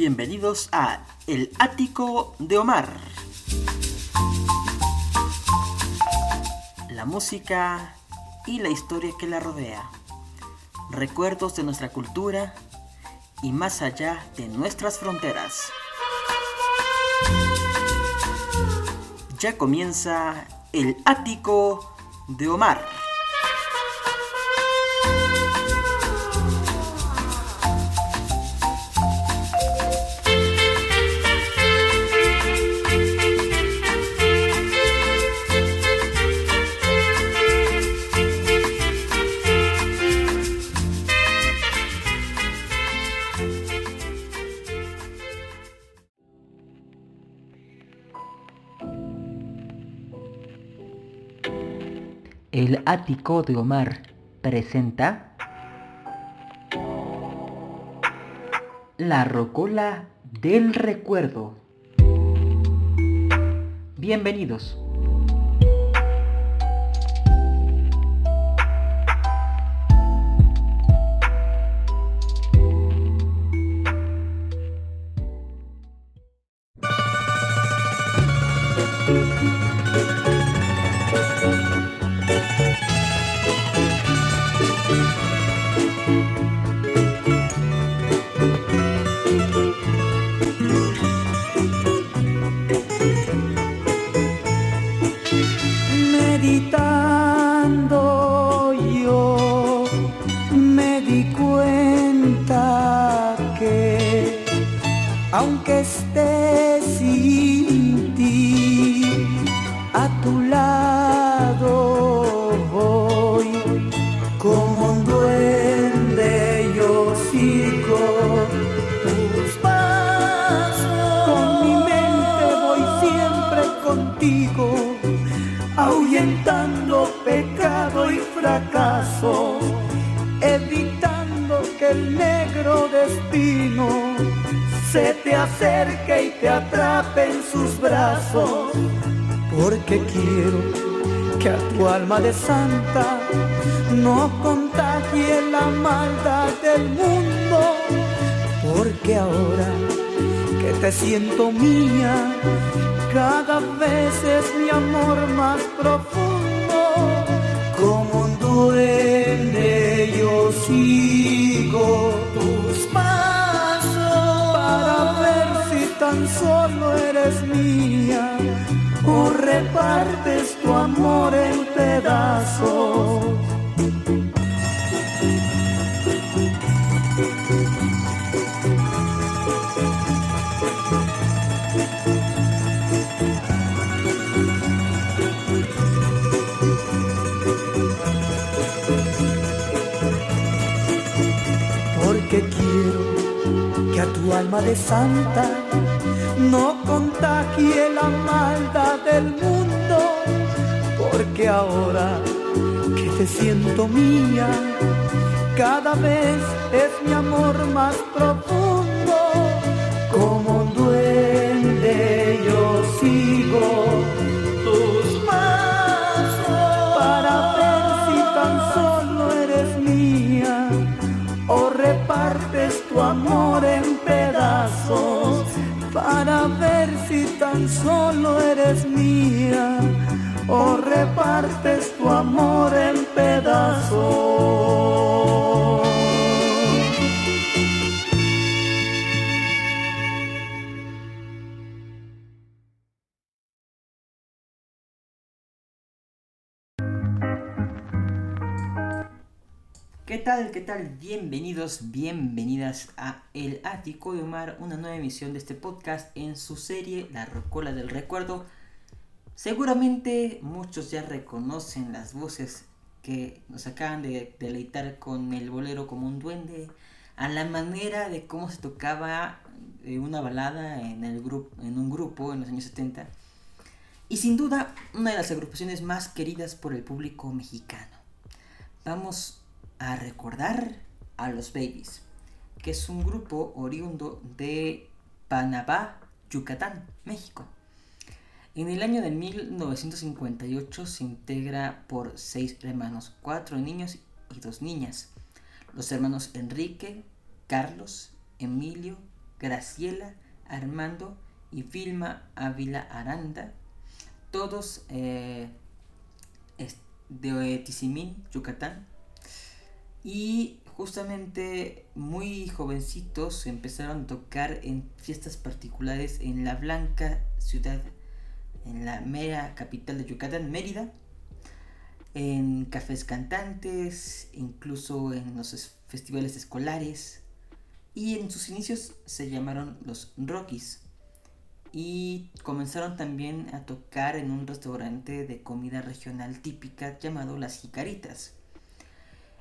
Bienvenidos a El Ático de Omar. La música y la historia que la rodea. Recuerdos de nuestra cultura y más allá de nuestras fronteras. Ya comienza El Ático de Omar. El ático de Omar presenta La rocola del recuerdo. Bienvenidos. Destino. Se te acerque y te atrape en sus brazos, porque quiero que a tu alma de santa no contagie la maldad del mundo, porque ahora que te siento mía, cada vez es mi amor más profundo. Como un duende yo sigo tan solo eres mía o repartes tu amor en pedazos. porque quiero que a tu alma de santa no contagie la maldad del mundo, porque ahora que te siento mía, cada vez es mi amor más profundo, solo Bienvenidos, bienvenidas a El Ático de Omar, una nueva emisión de este podcast en su serie La Rocola del Recuerdo. Seguramente muchos ya reconocen las voces que nos acaban de deleitar con el bolero como un duende, a la manera de cómo se tocaba eh, una balada en, en un grupo en los años 70. Y sin duda, una de las agrupaciones más queridas por el público mexicano. Vamos a recordar a los Babies, que es un grupo oriundo de Panamá, Yucatán, México. En el año de 1958 se integra por seis hermanos, cuatro niños y dos niñas. Los hermanos Enrique, Carlos, Emilio Graciela, Armando y Vilma Ávila Aranda, todos eh, de Tizimín, Yucatán. Y justamente muy jovencitos empezaron a tocar en fiestas particulares en la blanca ciudad, en la mera capital de Yucatán, Mérida, en cafés cantantes, incluso en los festivales escolares. Y en sus inicios se llamaron los Rockies y comenzaron también a tocar en un restaurante de comida regional típica llamado Las Jicaritas.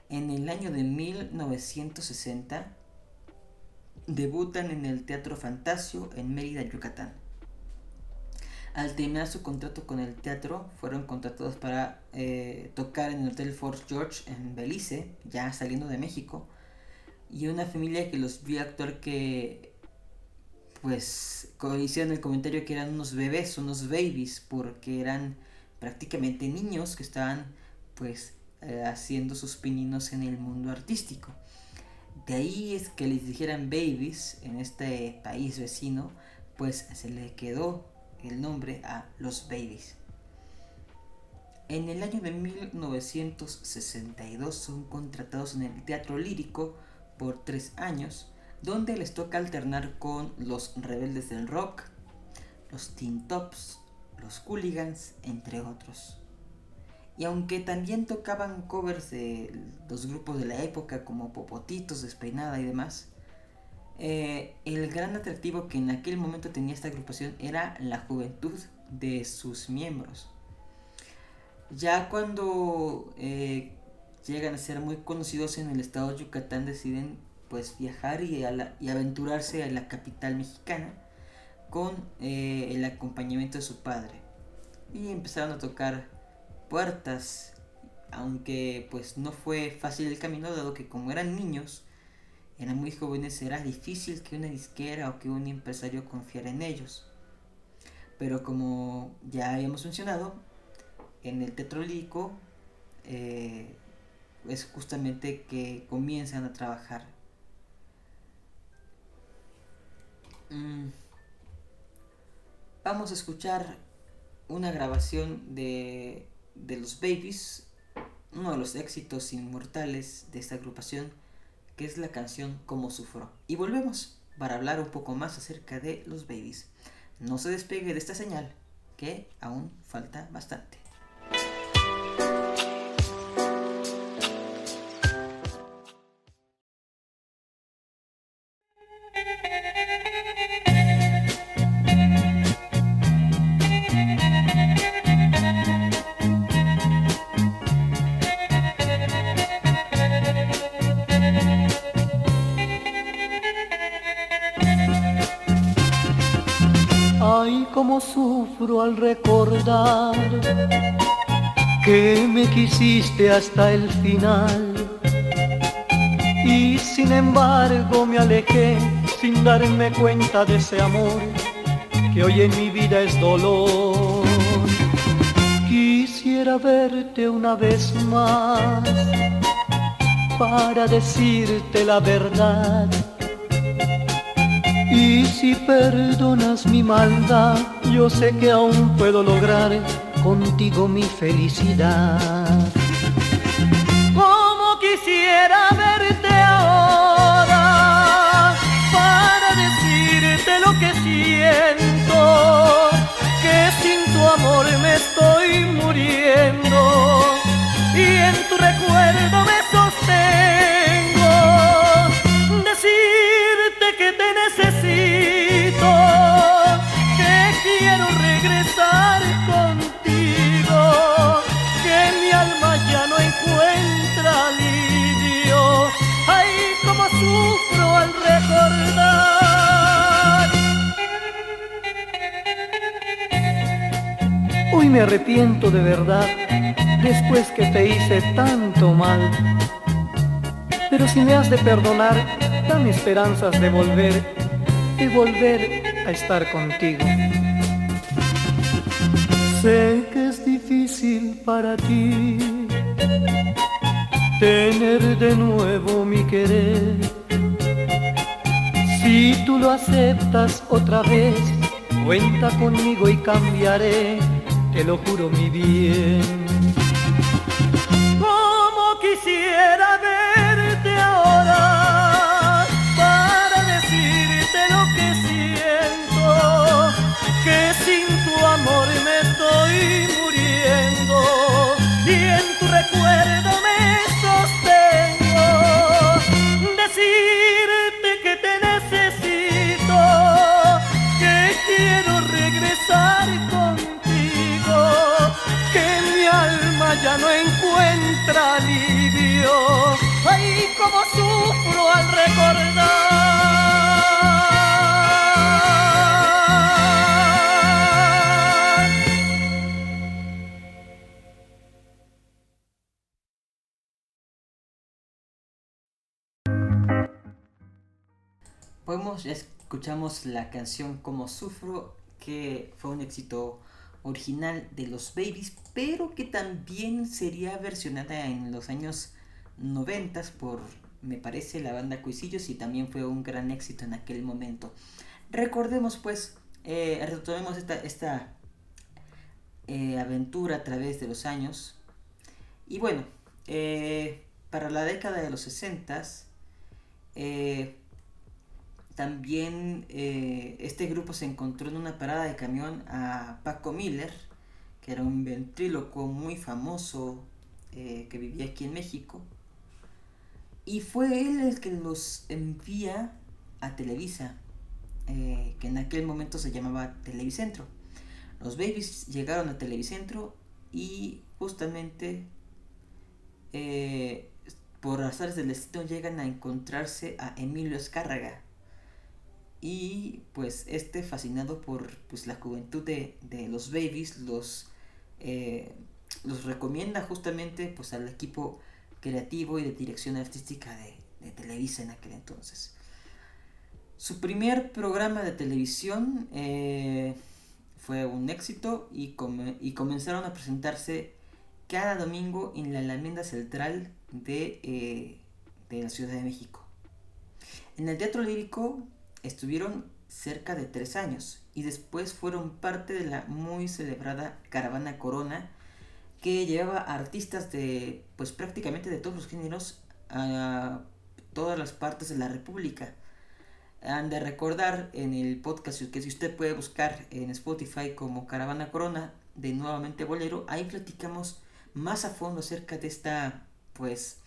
En el año de 1960 debutan en el Teatro Fantasio en Mérida, Yucatán. Al terminar su contrato con el teatro, fueron contratados para eh, tocar en el Hotel Fort George en Belice, ya saliendo de México. Y una familia que los vio actuar que pues hicieron el comentario que eran unos bebés, unos babies, porque eran prácticamente niños que estaban pues eh, haciendo sus pininos en el mundo artístico. De ahí es que les dijeran babies en este país vecino, pues se le quedó el nombre a los babies. En el año de 1962 son contratados en el teatro lírico por tres años donde les toca alternar con los rebeldes del rock, los Teen Tops, los Hooligans, entre otros. Y aunque también tocaban covers de los grupos de la época como Popotitos, Despeinada y demás, eh, el gran atractivo que en aquel momento tenía esta agrupación era la juventud de sus miembros. Ya cuando eh, llegan a ser muy conocidos en el estado de Yucatán deciden pues viajar y, aventurarse a la capital mexicana con eh, el acompañamiento de su padre. Y empezaron a tocar puertas, aunque pues no fue fácil el camino, dado que como eran niños, eran muy jóvenes, era difícil que una disquera o que un empresario confiara en ellos. Pero como ya habíamos mencionado, en el tetrolico eh, es justamente que comienzan a trabajar Mm. Vamos a escuchar una grabación de, de los Babies, uno de los éxitos inmortales de esta agrupación, que es la canción Como Sufro. Y volvemos para hablar un poco más acerca de los Babies. No se despegue de esta señal, que aún falta bastante. Quisiste hasta el final. Y sin embargo me alejé sin darme cuenta de ese amor que hoy en mi vida es dolor. Quisiera verte una vez más para decirte la verdad y si perdonas mi maldad, yo sé que aún puedo lograr contigo mi felicidad. Estoy muriendo me arrepiento de verdad después que te hice tanto mal. Pero si me has de perdonar, dame esperanzas de volver, de volver a estar contigo. Sé que es difícil para ti tener de nuevo mi querer Si tú lo aceptas otra vez, cuenta conmigo y cambiaré, te lo juro mi bien. Escuchamos la canción Como Sufro, que fue un éxito original de los Babies, pero que también sería versionada en los años 90 por, me parece, la banda Cuisillos y también fue un gran éxito en aquel momento. Recordemos pues, eh, retomemos esta, esta eh, aventura a través de los años. Y bueno, eh, para la década de los 60 eh, también eh, este grupo se encontró en una parada de camión a Paco Miller, que era un ventrílocuo muy famoso eh, que vivía aquí en México. Y fue él el que los envía a Televisa, eh, que en aquel momento se llamaba Televicentro. Los Babies llegaron a Televicentro y justamente por azares del destino llegan a encontrarse a Emilio Escárraga. Y pues este fascinado por pues, la juventud de, de los babies los, eh, los recomienda justamente pues al equipo creativo y de dirección artística de, de Televisa en aquel entonces. Su primer programa de televisión eh, fue un éxito y, y comenzaron a presentarse cada domingo en la Alameda Central de, eh, de la Ciudad de México. En el Teatro Lírico estuvieron cerca de tres años y después fueron parte de la muy celebrada Caravana Corona que llevaba artistas de pues prácticamente de todos los géneros a todas las partes de la República. Han de recordar en el podcast que si usted puede buscar en Spotify como Caravana Corona de Nuevamente Bolero, ahí platicamos más a fondo acerca de esta pues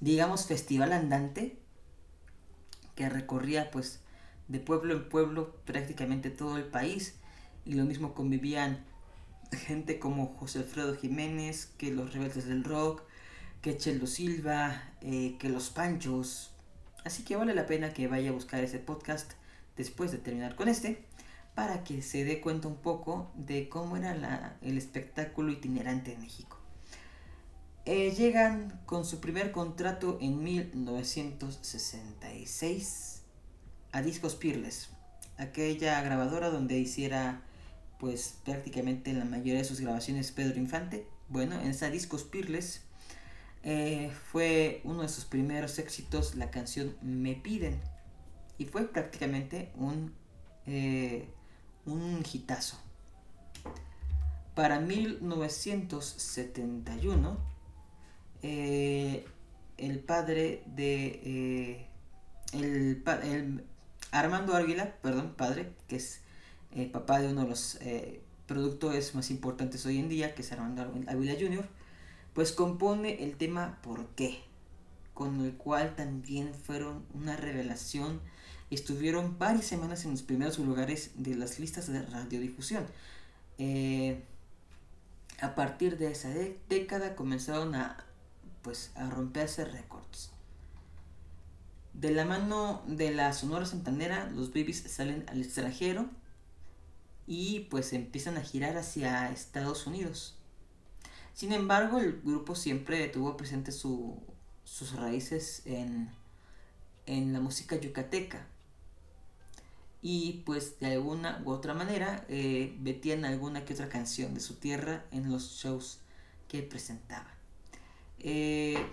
digamos festival andante que recorría pues de pueblo en pueblo prácticamente todo el país y lo mismo convivían gente como José Alfredo Jiménez, que los Rebeldes del Rock, que Chelo Silva, eh, que los Panchos. Así que vale la pena que vaya a buscar ese podcast después de terminar con este para que se dé cuenta un poco de cómo era la- el espectáculo itinerante en México. Eh, llegan con su primer contrato en 1966 a Discos Peerless, aquella grabadora donde hiciera pues prácticamente la mayoría de sus grabaciones Pedro Infante. Bueno, en esa Discos Peerless eh, fue uno de sus primeros éxitos la canción Me Piden y fue prácticamente un, eh, un hitazo. Para 1971, eh, el padre de el, el Armando Ávila, perdón, padre, que es eh, papá de uno de los eh, productores más importantes hoy en día, que es Armando Ávila Jr., pues compone el tema ¿Por qué? Con el cual también fueron una revelación estuvieron varias semanas en los primeros lugares de las listas de radiodifusión. Eh, a partir de esa dé- década comenzaron a pues a romperse récords. De la mano de la Sonora Santanera, los babies salen al extranjero y pues empiezan a girar hacia Estados Unidos. Sin embargo, el grupo siempre tuvo presente su- sus raíces en, en la música yucateca. Y pues de alguna u otra manera eh, metían alguna que otra canción de su tierra en los shows que presentaban. Eh,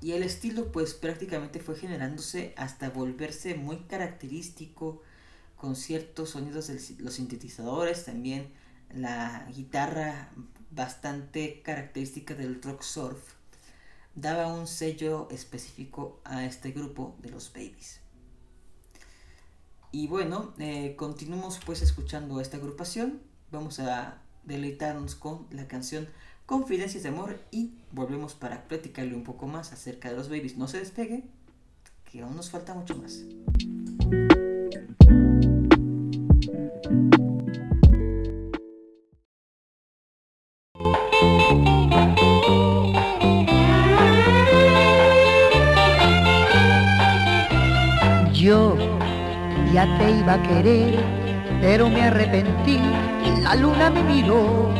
y el estilo pues prácticamente fue generándose hasta volverse muy característico con ciertos sonidos de los sintetizadores, también la guitarra bastante característica del rock surf, daba un sello específico a este grupo de los Babies. Y bueno, eh, continuamos pues escuchando esta agrupación. Vamos a deleitarnos con la canción Confidencias de Amor y volvemos para platicarle un poco más acerca de los babies. No se despegue, que aún nos falta mucho más. Yo ya te iba a querer, pero me arrepentí. La luna me miró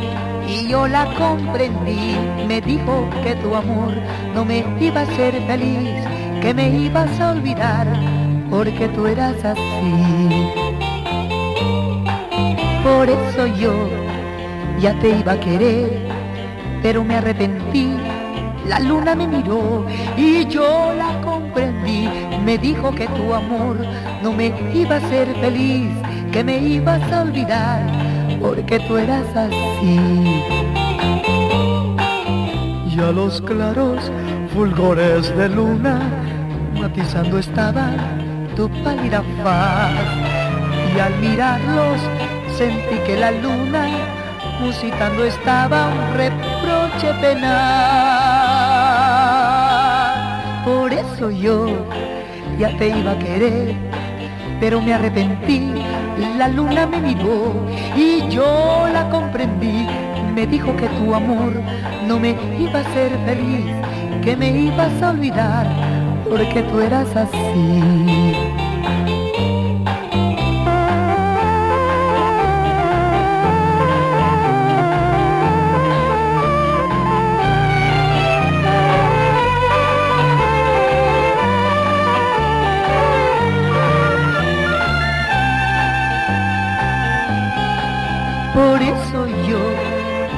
y yo la comprendí. Me dijo que tu amor no me iba a hacer feliz, que me ibas a olvidar, porque tú eras así. Por eso yo ya te iba a querer, pero me arrepentí. La luna me miró y yo la comprendí. Me dijo que tu amor no me iba a hacer feliz, que me ibas a olvidar, porque tú eras así. Y a los claros fulgores de luna, matizando estaba tu pálida faz. Y al mirarlos sentí que la luna musitando estaba un reproche penal. Por eso yo ya te iba a querer, pero me arrepentí. La luna me miró y yo la comprendí. Me dijo que tu amor no me iba a hacer feliz, que me ibas a olvidar, porque tú eras así.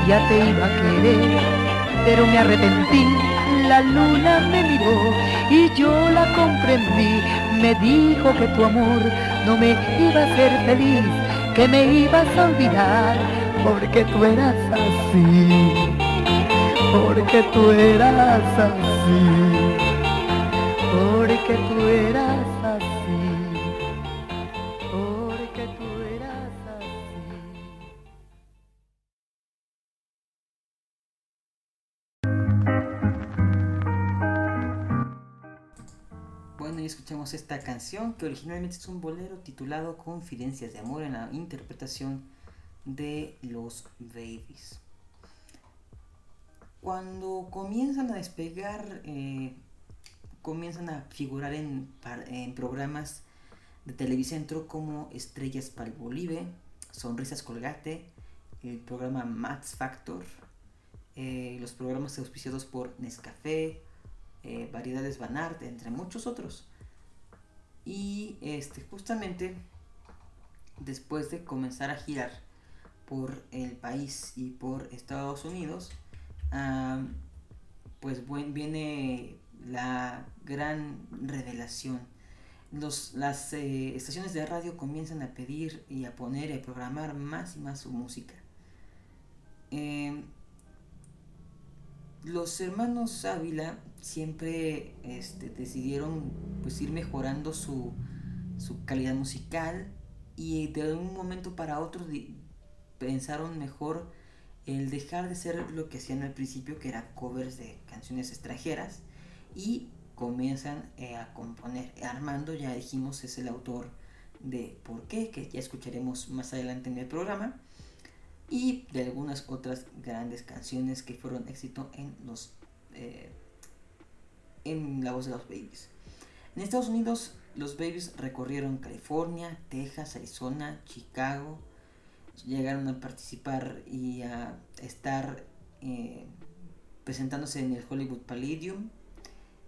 Ya te iba a querer, pero me arrepentí. La luna me miró y yo la comprendí. Me dijo que tu amor no me iba a hacer feliz, que me ibas a olvidar, porque tú eras así. Porque tú eras así. Porque tú eras esta canción que originalmente es un bolero titulado Confidencias de Amor en la interpretación de los Babies. Cuando comienzan a despegar, eh, comienzan a figurar en, en programas de Televicentro como Estrellas Palmolive, Sonrisas Colgate, el programa Max Factor, eh, los programas auspiciados por Nescafé, eh, Variedades Banart, entre muchos otros. Y este, justamente después de comenzar a girar por el país y por Estados Unidos, pues buen- viene la gran revelación. Los, las eh, estaciones de radio comienzan a pedir y a poner y a programar más y más su música. Em, los hermanos Ávila siempre este, decidieron pues ir mejorando su, su calidad musical y de un momento para otro pensaron mejor el dejar de ser lo que hacían al principio que era covers de canciones extranjeras y comienzan eh, a componer. Armando ya dijimos es el autor de Por qué que ya escucharemos más adelante en el programa y de algunas otras grandes canciones que fueron éxito en los eh, en la voz de los Babies. En Estados Unidos los Babies recorrieron California, Texas, Arizona, Chicago, llegaron a participar y a estar eh, presentándose en el Hollywood Palladium,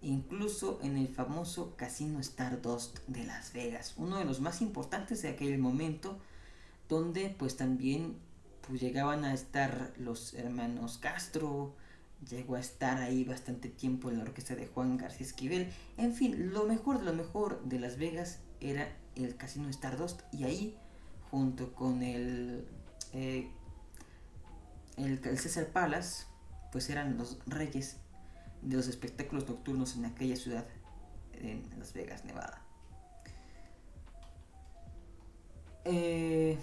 incluso en el famoso Casino Stardust de Las Vegas, uno de los más importantes de aquel momento, donde pues también pues llegaban a estar los hermanos Castro, llegó a estar ahí bastante tiempo en la orquesta de Juan García Esquivel. En fin, lo mejor de lo mejor de Las Vegas era el Casino Stardust y ahí, junto con el, eh, el, el César Palace, pues eran los reyes de los espectáculos nocturnos en aquella ciudad, en Las Vegas, Nevada. Eh,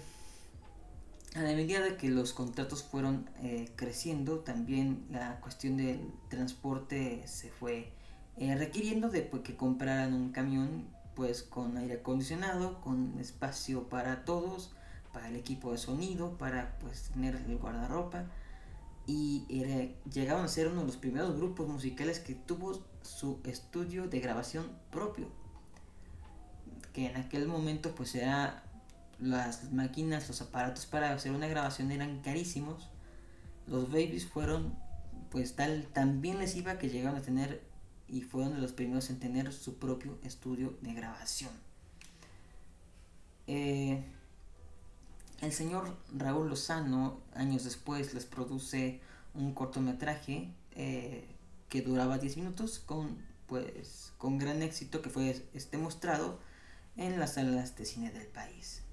a la medida que los contratos fueron eh, creciendo, también la cuestión del transporte se fue eh, requiriendo de pues, que compraran un camión pues con aire acondicionado, con espacio para todos, para el equipo de sonido, para pues tener el guardarropa. Y llegaron a ser uno de los primeros grupos musicales que tuvo su estudio de grabación propio que en aquel momento pues era las máquinas los aparatos para hacer una grabación eran carísimos los babies fueron pues tal también les iba que llegaron a tener y fueron de los primeros en tener su propio estudio de grabación eh, el señor Raúl Lozano, años después, les produce un cortometraje eh, que duraba 10 minutos con, pues, con gran éxito que fue este mostrado en las salas de cine del país.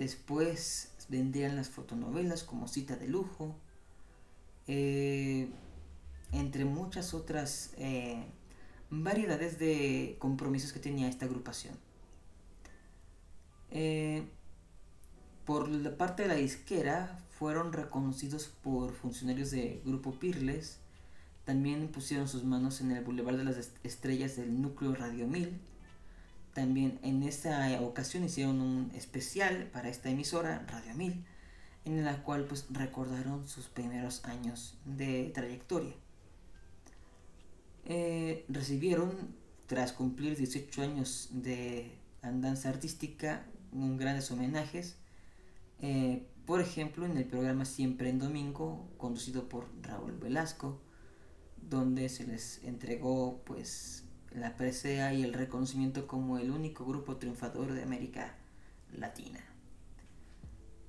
Después vendrían las fotonovelas como Cita de Lujo, eh, entre muchas otras eh, variedades de compromisos que tenía esta agrupación. Por la parte de la disquera fueron reconocidos por funcionarios del grupo Pirles. También pusieron sus manos en el Boulevard de las Estrellas del núcleo Radio 1000. También en esta ocasión hicieron un especial para esta emisora, Radio 1000, en la cual pues recordaron sus primeros años de trayectoria. Eh, recibieron, tras cumplir 18 años de andanza artística, un grandes homenajes eh, por ejemplo, en el programa Siempre en Domingo, conducido por Raúl Velasco, donde se les entregó pues la presea y el reconocimiento como el único grupo triunfador de América Latina.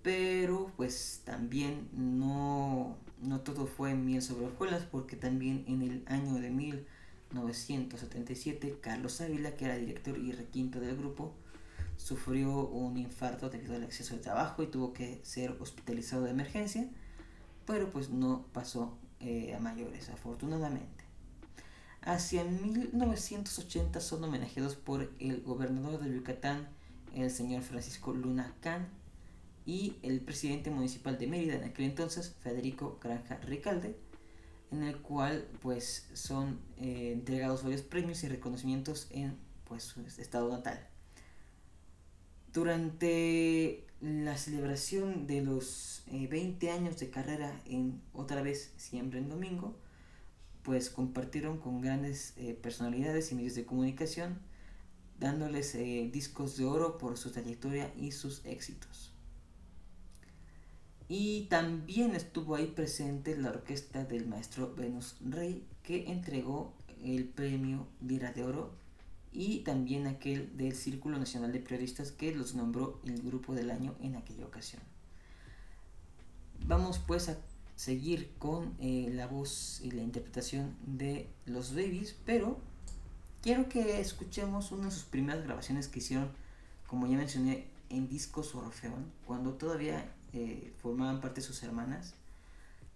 Pero pues también no, no todo fue miel sobre hojuelas porque también en el año de 1977 Carlos Ávila, que era director y requinto del grupo, sufrió un infarto debido al exceso de trabajo y tuvo que ser hospitalizado de emergencia, pero pues no pasó eh, a mayores, afortunadamente. Hacia 1980 son homenajeados por el gobernador de Yucatán, el señor Francisco Luna Can, y el presidente municipal de Mérida en aquel entonces, Federico Granja Ricalde, en el cual pues son eh, entregados varios premios y reconocimientos en pues, su estado natal. Durante la celebración de los 20 eh, años de carrera en otra vez siempre en domingo, pues compartieron con grandes eh, personalidades y medios de comunicación, dándoles eh, discos de oro por su trayectoria y sus éxitos. Y también estuvo ahí presente la orquesta del maestro Venus Rey, que entregó el premio Lira de Oro y también aquel del Círculo Nacional de Periodistas que los nombró el grupo del año en aquella ocasión. Vamos pues a seguir con eh, la voz y la interpretación de los Babies, pero quiero que escuchemos una de sus primeras grabaciones que hicieron, como ya mencioné, en Discos Orfeón, cuando todavía eh, formaban parte de sus hermanas.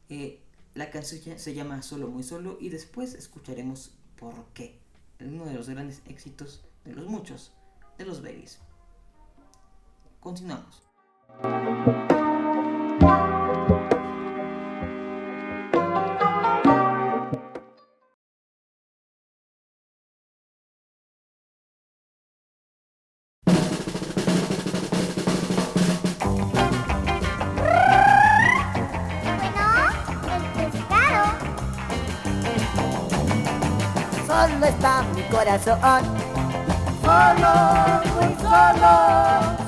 Eh, la canción se llama Solo Muy Solo y después escucharemos por qué uno de los grandes éxitos de los muchos de los babies. Continuamos. Corazón. Solo, muy solo,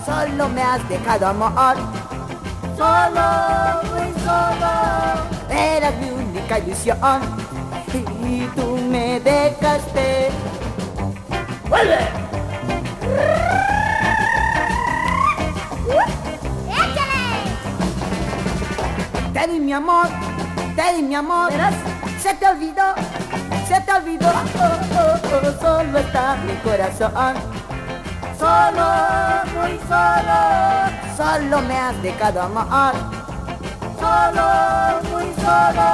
solo me has dejado amor. Solo, muy solo, eras mi única ilusión. Y tú me dejaste. ¡Vuelve! ¡Échale! Te di mi amor te di mi amor, se te olvidó, se te olvidó, oh, solo está mi corazón. Solo, muy solo, solo me has dejado amor. Solo, muy solo,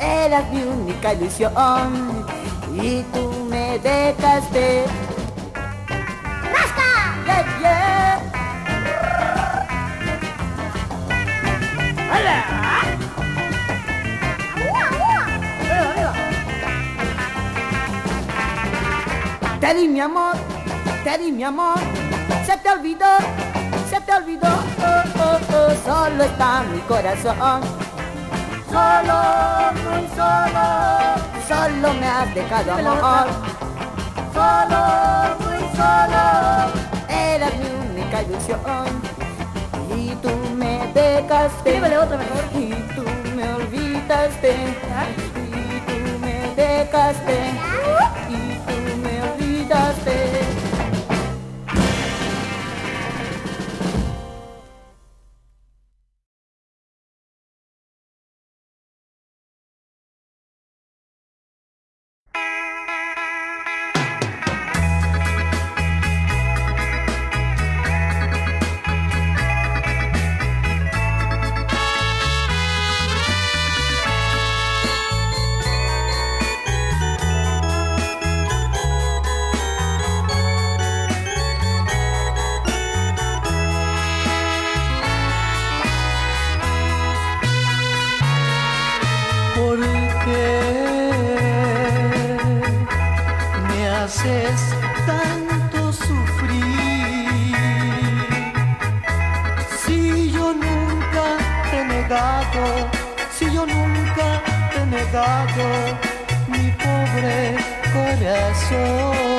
eras mi única ilusión y tú me dejaste. Te di mi amor, te di mi amor, se te olvidó, se te olvidó, oh, oh, oh, solo está mi corazón. Solo, muy solo, solo me has dejado amor. Solo, muy solo, eras mi única ilusión. Y tú me dejaste. otra mejor. Y tú me olvidaste. Y tú me dejaste. Y tú me tanto sufrir? Si yo nunca te he negado, si yo nunca te he negado mi pobre corazón.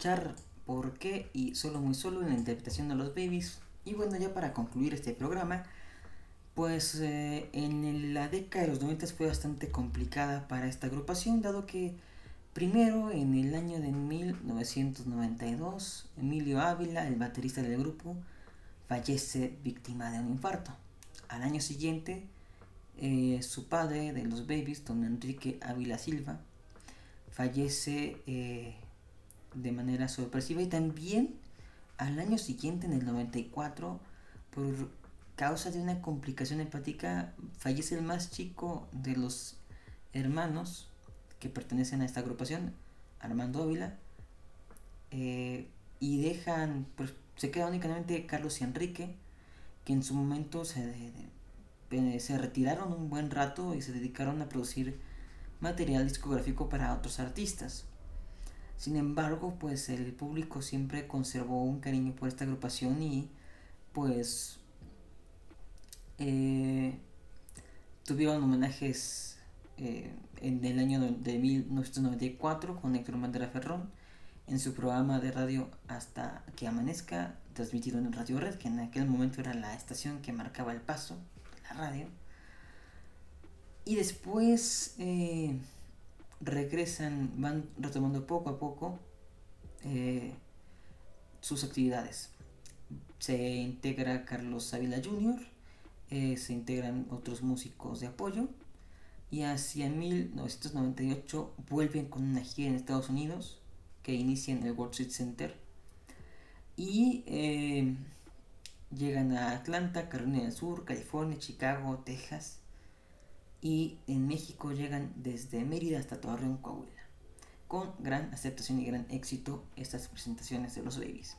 Escuchar por qué y solo muy solo en la interpretación de los babies. Y bueno, ya para concluir este programa, pues eh, en la década de los 90 fue bastante complicada para esta agrupación, dado que primero en el año de 1992, Emilio Ávila, el baterista del grupo, fallece víctima de un infarto. Al año siguiente, eh, su padre de los babies, don Enrique Ávila Silva, fallece eh, de manera sorpresiva y también al año siguiente, en el 94, por causa de una complicación hepática, fallece el más chico de los hermanos que pertenecen a esta agrupación, Armando Ávila, eh, y dejan, pues se queda únicamente Carlos y Enrique, que en su momento se, se retiraron un buen rato y se dedicaron a producir material discográfico para otros artistas. Sin embargo, pues el público siempre conservó un cariño por esta agrupación y pues eh, tuvieron homenajes eh, en el año de 1994 con Héctor Mandela Ferrón en su programa de radio Hasta que amanezca, transmitido en Radio Red, que en aquel momento era la estación que marcaba el paso de la radio. Y después eh, regresan, van retomando poco a poco eh, sus actividades. Se integra Carlos Ávila Jr., eh, se integran otros músicos de apoyo y hacia 1998 vuelven con una gira en Estados Unidos que inicia en el World Trade Center y llegan a Atlanta, Carolina del Sur, California, Chicago, Texas y en México llegan desde Mérida hasta Torreón, Coahuila. Con gran aceptación y gran éxito estas presentaciones de los Babies.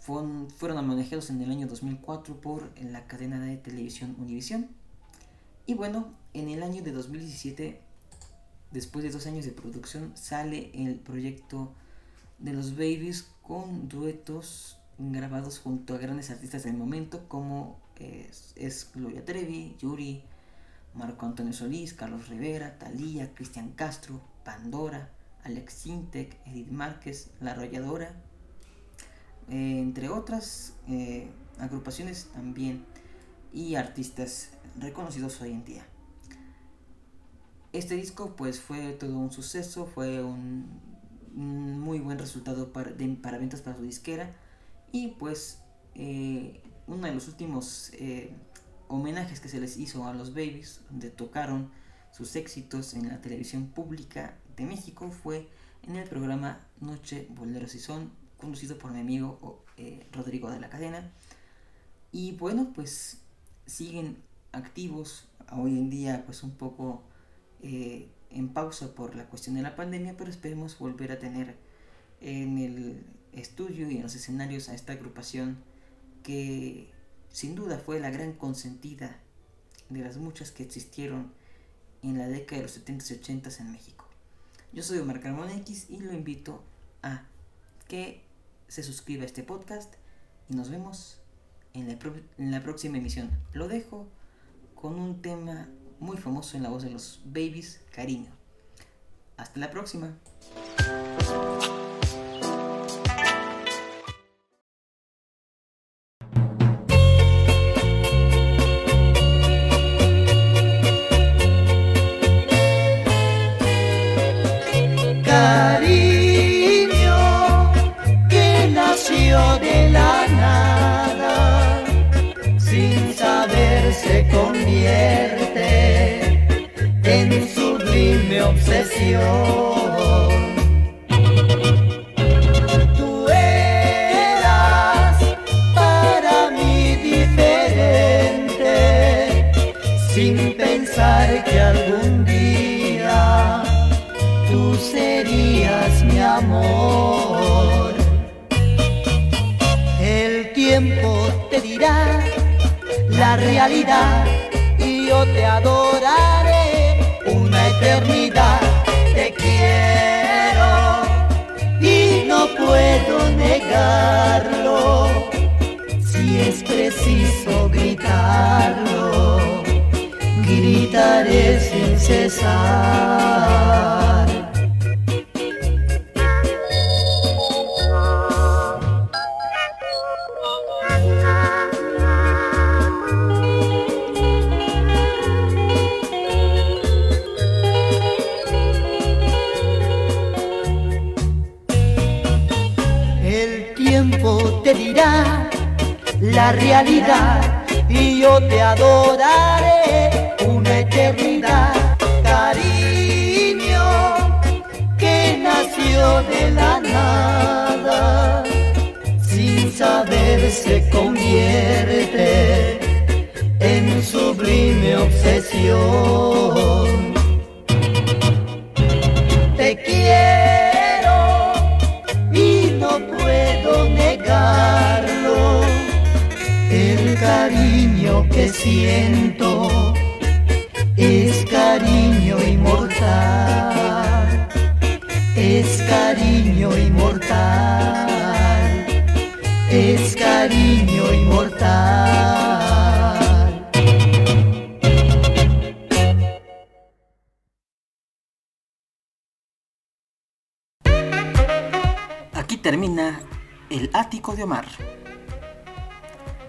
Fueron, fueron en el año 2004 por la cadena de televisión Univision. Y bueno, en el año de 2017, después de dos años de producción, sale el proyecto de los Babies con duetos grabados junto a grandes artistas del momento como es, es Gloria Trevi, Yuri, Marco Antonio Solís, Carlos Rivera, Talía, Cristian Castro, Pandora, Alex Sintec, Edith Márquez, La Arrolladora, eh, entre otras eh, agrupaciones también y artistas reconocidos hoy en día. Este disco pues fue todo un suceso, fue un, muy buen resultado para, para, ventas para su disquera y pues eh, uno de los últimos homenajes que se les hizo a los Babies, donde tocaron sus éxitos en la televisión pública de México, fue en el programa Noche Boleros y Son, conducido por mi amigo eh, Rodrigo de la Cadena. Y bueno, pues siguen activos hoy en día, pues un poco eh, en pausa por la cuestión de la pandemia, pero esperemos volver a tener en el estudio y en los escenarios a esta agrupación que sin duda fue la gran consentida de las muchas que existieron en la década de los 70 y 80 en México. Yo soy Omar Carmón X y lo invito a que se suscriba a este podcast y nos vemos en la, en la próxima emisión. Lo dejo con un tema muy famoso en la voz de los Babies, Cariño. Hasta la próxima. Realidad y yo te adoraré una eternidad no puedo negarlo. Si es preciso gritarlo, gritaré sin cesar. La realidad y yo te adoraré una eternidad, cariño que nació de la nada saber se convierte en sublime obsesión. Que siento es cariño inmortal, es cariño inmortal, es cariño inmortal. Aquí termina el ático de Omar.